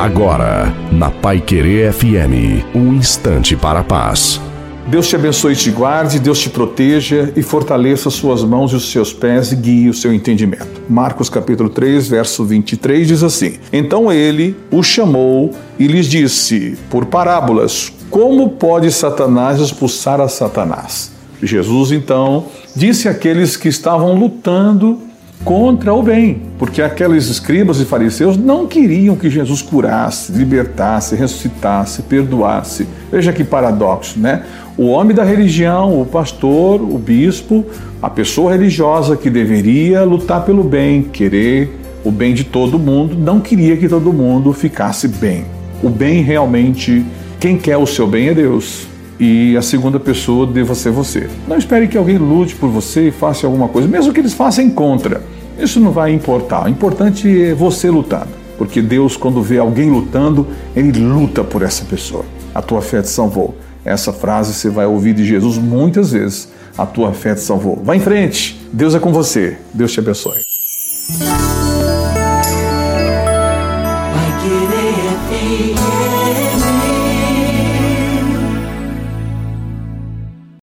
Agora, na Pai Querer FM, um instante para a paz. Deus te abençoe e te guarde, Deus te proteja e fortaleça suas mãos e os seus pés e guie o seu entendimento. Marcos capítulo 3, verso 23 diz assim: Então ele o chamou e lhes disse, por parábolas, como pode Satanás expulsar a Satanás? Jesus então disse àqueles que estavam lutando contra o bem, porque aqueles escribas e fariseus não queriam que Jesus curasse, libertasse, ressuscitasse, perdoasse. Veja que paradoxo, né? O homem da religião, o pastor, o bispo, a pessoa religiosa que deveria lutar pelo bem, querer o bem de todo mundo, não queria que todo mundo ficasse bem. O bem realmente, quem quer o seu bem é Deus e a segunda pessoa deva ser você. Não espere que alguém lute por você e faça alguma coisa, mesmo que eles façam contra. Isso não vai importar. O importante é você lutando, porque Deus, quando vê alguém lutando, ele luta por essa pessoa. A tua fé te salvou. Essa frase você vai ouvir de Jesus muitas vezes. A tua fé te salvou. Vá em frente. Deus é com você. Deus te abençoe.